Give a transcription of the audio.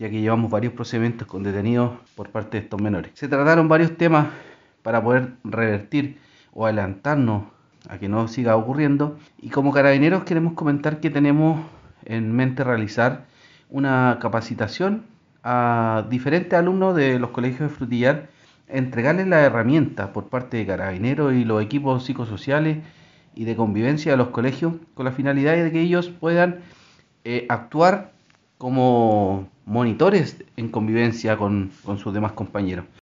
ya que llevamos varios procedimientos con detenidos por parte de estos menores. Se trataron varios temas para poder revertir o adelantarnos a que no siga ocurriendo y como carabineros queremos comentar que tenemos en mente realizar una capacitación a diferentes alumnos de los colegios de Frutillar, entregarles la herramienta por parte de carabineros y los equipos psicosociales y de convivencia de los colegios con la finalidad de que ellos puedan eh, actuar como monitores en convivencia con, con sus demás compañeros.